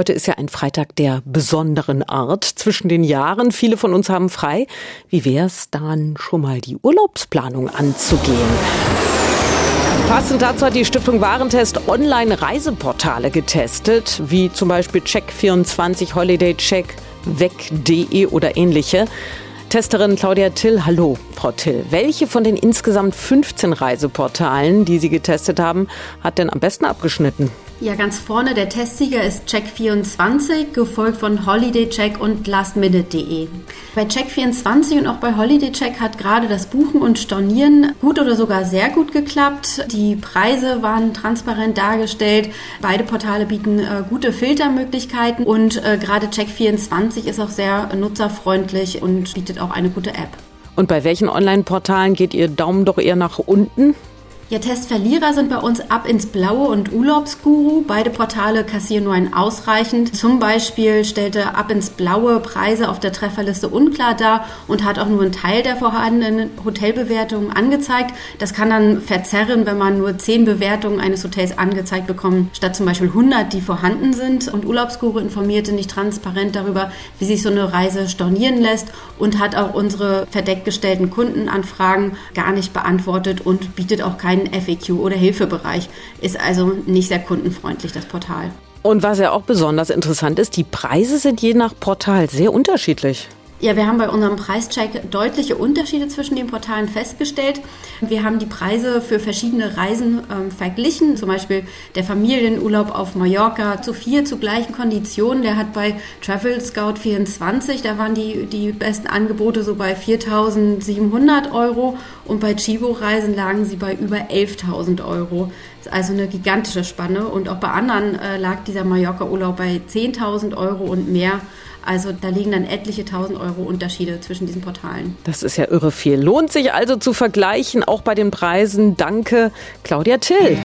Heute ist ja ein Freitag der besonderen Art zwischen den Jahren. Viele von uns haben frei. Wie wäre es dann schon mal die Urlaubsplanung anzugehen? Passend dazu hat die Stiftung Warentest Online-Reiseportale getestet, wie zum Beispiel Check24, Holiday Check, weg.de oder ähnliche. Testerin Claudia Till, hallo, Frau Till. Welche von den insgesamt 15 Reiseportalen, die Sie getestet haben, hat denn am besten abgeschnitten? Ja, ganz vorne der Testsieger ist Check24, gefolgt von HolidayCheck und lastminute.de. Bei Check24 und auch bei HolidayCheck hat gerade das Buchen und Stornieren gut oder sogar sehr gut geklappt. Die Preise waren transparent dargestellt. Beide Portale bieten äh, gute Filtermöglichkeiten und äh, gerade Check24 ist auch sehr nutzerfreundlich und bietet auch eine gute App. Und bei welchen Online-Portalen geht Ihr Daumen doch eher nach unten? Ja, Testverlierer sind bei uns Ab ins Blaue und Urlaubsguru. Beide Portale kassieren nur ein ausreichend. Zum Beispiel stellte Ab ins Blaue Preise auf der Trefferliste unklar dar und hat auch nur einen Teil der vorhandenen Hotelbewertungen angezeigt. Das kann dann verzerren, wenn man nur zehn Bewertungen eines Hotels angezeigt bekommt, statt zum Beispiel 100, die vorhanden sind. Und Urlaubsguru informierte nicht transparent darüber, wie sich so eine Reise stornieren lässt und hat auch unsere verdeckt gestellten Kundenanfragen gar nicht beantwortet und bietet auch keine kein FAQ oder Hilfebereich. Ist also nicht sehr kundenfreundlich, das Portal. Und was ja auch besonders interessant ist, die Preise sind je nach Portal sehr unterschiedlich. Ja, wir haben bei unserem Preischeck deutliche Unterschiede zwischen den Portalen festgestellt. Wir haben die Preise für verschiedene Reisen ähm, verglichen. Zum Beispiel der Familienurlaub auf Mallorca zu vier zu gleichen Konditionen. Der hat bei Travel Scout 24, da waren die, die besten Angebote so bei 4.700 Euro und bei Chivo-Reisen lagen sie bei über 11.000 Euro. Das ist also eine gigantische Spanne und auch bei anderen äh, lag dieser Mallorca-Urlaub bei 10.000 Euro und mehr. Also da liegen dann etliche tausend Euro Unterschiede zwischen diesen Portalen. Das ist ja irre viel. Lohnt sich also zu vergleichen, auch bei den Preisen. Danke, Claudia Till.